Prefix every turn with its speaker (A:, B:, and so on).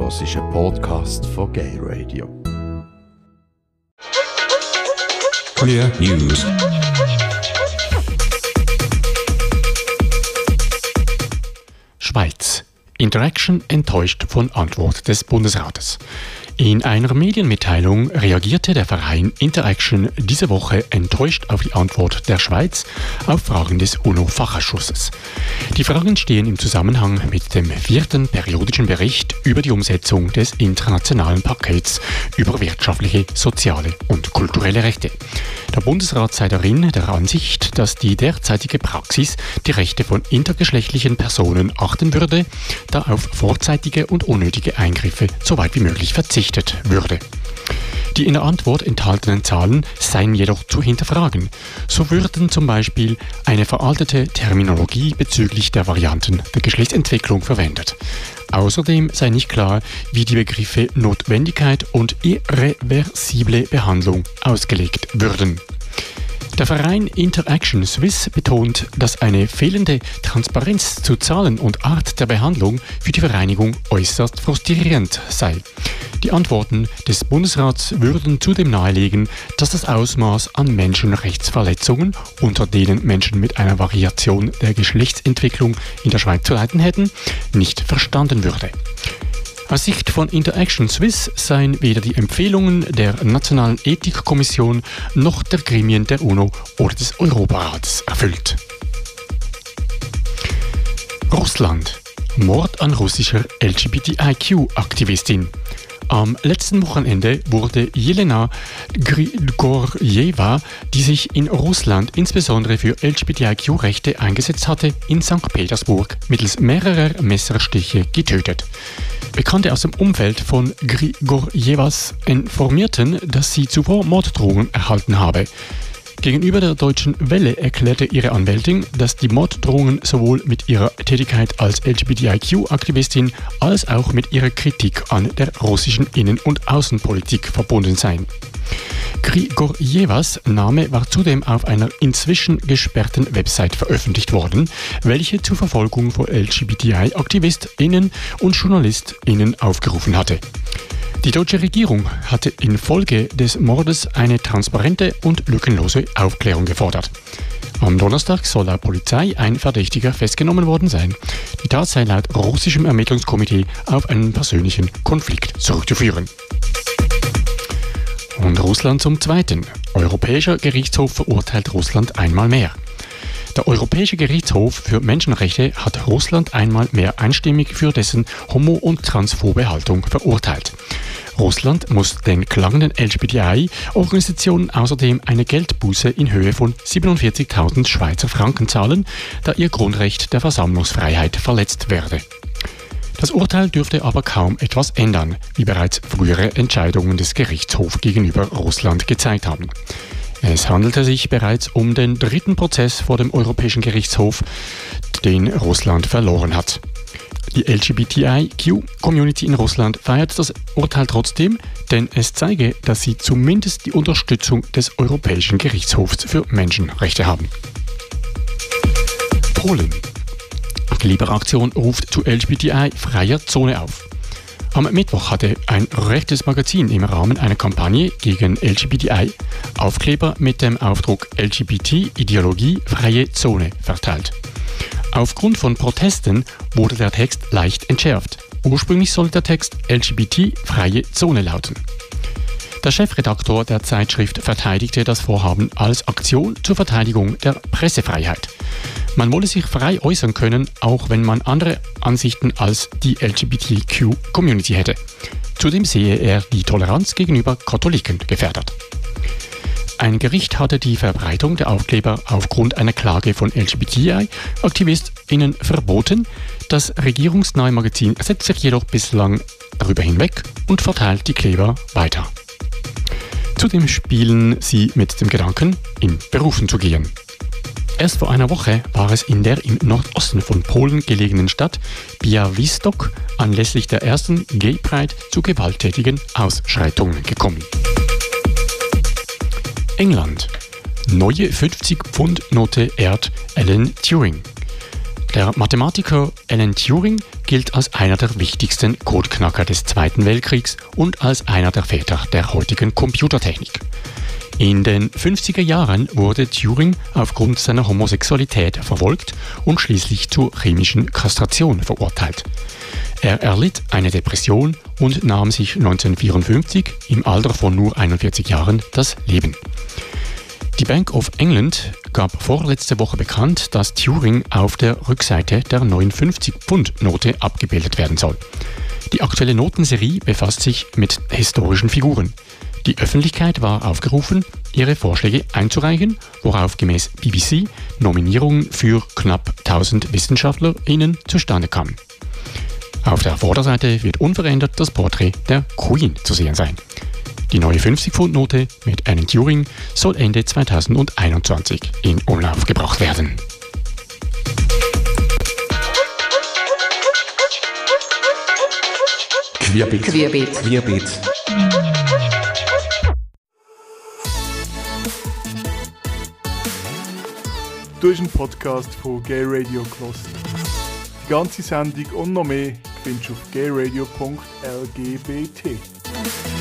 A: hörst einen Podcast von Gay Radio.
B: Clear News.
C: Schweiz. Interaction enttäuscht von Antwort des Bundesrates. In einer Medienmitteilung reagierte der Verein Interaction diese Woche enttäuscht auf die Antwort der Schweiz auf Fragen des UNO-Fachausschusses. Die Fragen stehen im Zusammenhang mit dem vierten periodischen Bericht über die Umsetzung des internationalen Pakets über wirtschaftliche, soziale und kulturelle Rechte. Der Bundesrat sei darin der Ansicht, dass die derzeitige Praxis die Rechte von intergeschlechtlichen Personen achten würde, da auf vorzeitige und unnötige Eingriffe so weit wie möglich verzichtet berichtet würde. Die in der Antwort enthaltenen Zahlen seien jedoch zu hinterfragen. So würden zum Beispiel eine veraltete Terminologie bezüglich der Varianten der Geschlechtsentwicklung verwendet. Außerdem sei nicht klar, wie die Begriffe Notwendigkeit und irreversible Behandlung ausgelegt würden. Der Verein Interaction Swiss betont, dass eine fehlende Transparenz zu Zahlen und Art der Behandlung für die Vereinigung äußerst frustrierend sei. Die Antworten des Bundesrats würden zudem nahelegen, dass das Ausmaß an Menschenrechtsverletzungen, unter denen Menschen mit einer Variation der Geschlechtsentwicklung in der Schweiz zu leiden hätten, nicht verstanden würde. Aus Sicht von Interaction Swiss seien weder die Empfehlungen der Nationalen Ethikkommission noch der Gremien der UNO oder des Europarats erfüllt. Russland. Mord an russischer LGBTIQ-Aktivistin. Am letzten Wochenende wurde Jelena Grigorjeva, die sich in Russland insbesondere für LGBTIQ-Rechte eingesetzt hatte, in St. Petersburg mittels mehrerer Messerstiche getötet. Bekannte aus dem Umfeld von Grigorjevas informierten, dass sie zuvor Morddrohungen erhalten habe. Gegenüber der Deutschen Welle erklärte ihre Anwältin, dass die Morddrohungen sowohl mit ihrer Tätigkeit als LGBTIQ-Aktivistin als auch mit ihrer Kritik an der russischen Innen- und Außenpolitik verbunden seien. Grigorjevas Name war zudem auf einer inzwischen gesperrten Website veröffentlicht worden, welche zur Verfolgung von LGBTI-AktivistInnen und JournalistInnen aufgerufen hatte. Die deutsche Regierung hatte infolge des Mordes eine transparente und lückenlose Aufklärung gefordert. Am Donnerstag soll laut Polizei ein Verdächtiger festgenommen worden sein. Die Tat sei laut russischem Ermittlungskomitee auf einen persönlichen Konflikt zurückzuführen. Und Russland zum Zweiten. Europäischer Gerichtshof verurteilt Russland einmal mehr. Der Europäische Gerichtshof für Menschenrechte hat Russland einmal mehr einstimmig für dessen homo- und transphobe Haltung verurteilt. Russland muss den klagenden LGBTI-Organisationen außerdem eine Geldbuße in Höhe von 47.000 Schweizer Franken zahlen, da ihr Grundrecht der Versammlungsfreiheit verletzt werde. Das Urteil dürfte aber kaum etwas ändern, wie bereits frühere Entscheidungen des Gerichtshofs gegenüber Russland gezeigt haben. Es handelte sich bereits um den dritten Prozess vor dem Europäischen Gerichtshof, den Russland verloren hat. Die LGBTIQ-Community in Russland feiert das Urteil trotzdem, denn es zeige, dass sie zumindest die Unterstützung des Europäischen Gerichtshofs für Menschenrechte haben. Polen. Die Liberaktion ruft zu LGBTI-freier Zone auf. Am Mittwoch hatte ein rechtes Magazin im Rahmen einer Kampagne gegen LGBTI Aufkleber mit dem Aufdruck LGBT Ideologie freie Zone verteilt. Aufgrund von Protesten wurde der Text leicht entschärft. Ursprünglich sollte der Text LGBT freie Zone lauten. Der Chefredaktor der Zeitschrift verteidigte das Vorhaben als Aktion zur Verteidigung der Pressefreiheit. Man wolle sich frei äußern können, auch wenn man andere Ansichten als die LGBTQ-Community hätte. Zudem sehe er die Toleranz gegenüber Katholiken gefährdet. Ein Gericht hatte die Verbreitung der Aufkleber aufgrund einer Klage von LGBTI-AktivistInnen verboten. Das regierungsnahe Magazin setzt sich jedoch bislang darüber hinweg und verteilt die Kleber weiter. Zudem spielen sie mit dem Gedanken, in Berufen zu gehen. Erst vor einer Woche war es in der im Nordosten von Polen gelegenen Stadt Białystok anlässlich der ersten Gay Pride zu gewalttätigen Ausschreitungen gekommen. England. Neue 50-Pfund-Note ehrt Alan Turing. Der Mathematiker Alan Turing gilt als einer der wichtigsten Codeknacker des Zweiten Weltkriegs und als einer der Väter der heutigen Computertechnik. In den 50er Jahren wurde Turing aufgrund seiner Homosexualität verfolgt und schließlich zur chemischen Kastration verurteilt. Er erlitt eine Depression und nahm sich 1954 im Alter von nur 41 Jahren das Leben. Die Bank of England gab vorletzte Woche bekannt, dass Turing auf der Rückseite der 59-Pfund-Note abgebildet werden soll. Die aktuelle Notenserie befasst sich mit historischen Figuren. Die Öffentlichkeit war aufgerufen, ihre Vorschläge einzureichen, worauf gemäß BBC Nominierungen für knapp 1000 WissenschaftlerInnen zustande kamen. Auf der Vorderseite wird unverändert das Porträt der Queen zu sehen sein. Die neue 50-Pfund-Note mit Alan Turing soll Ende 2021 in Umlauf gebracht werden.
B: Querbeet.
D: Querbeet.
B: Querbeet.
E: Du hast einen Podcast von Gay Radio gehört. Die ganze Sendung und noch mehr findest du auf gayradio.lgbt.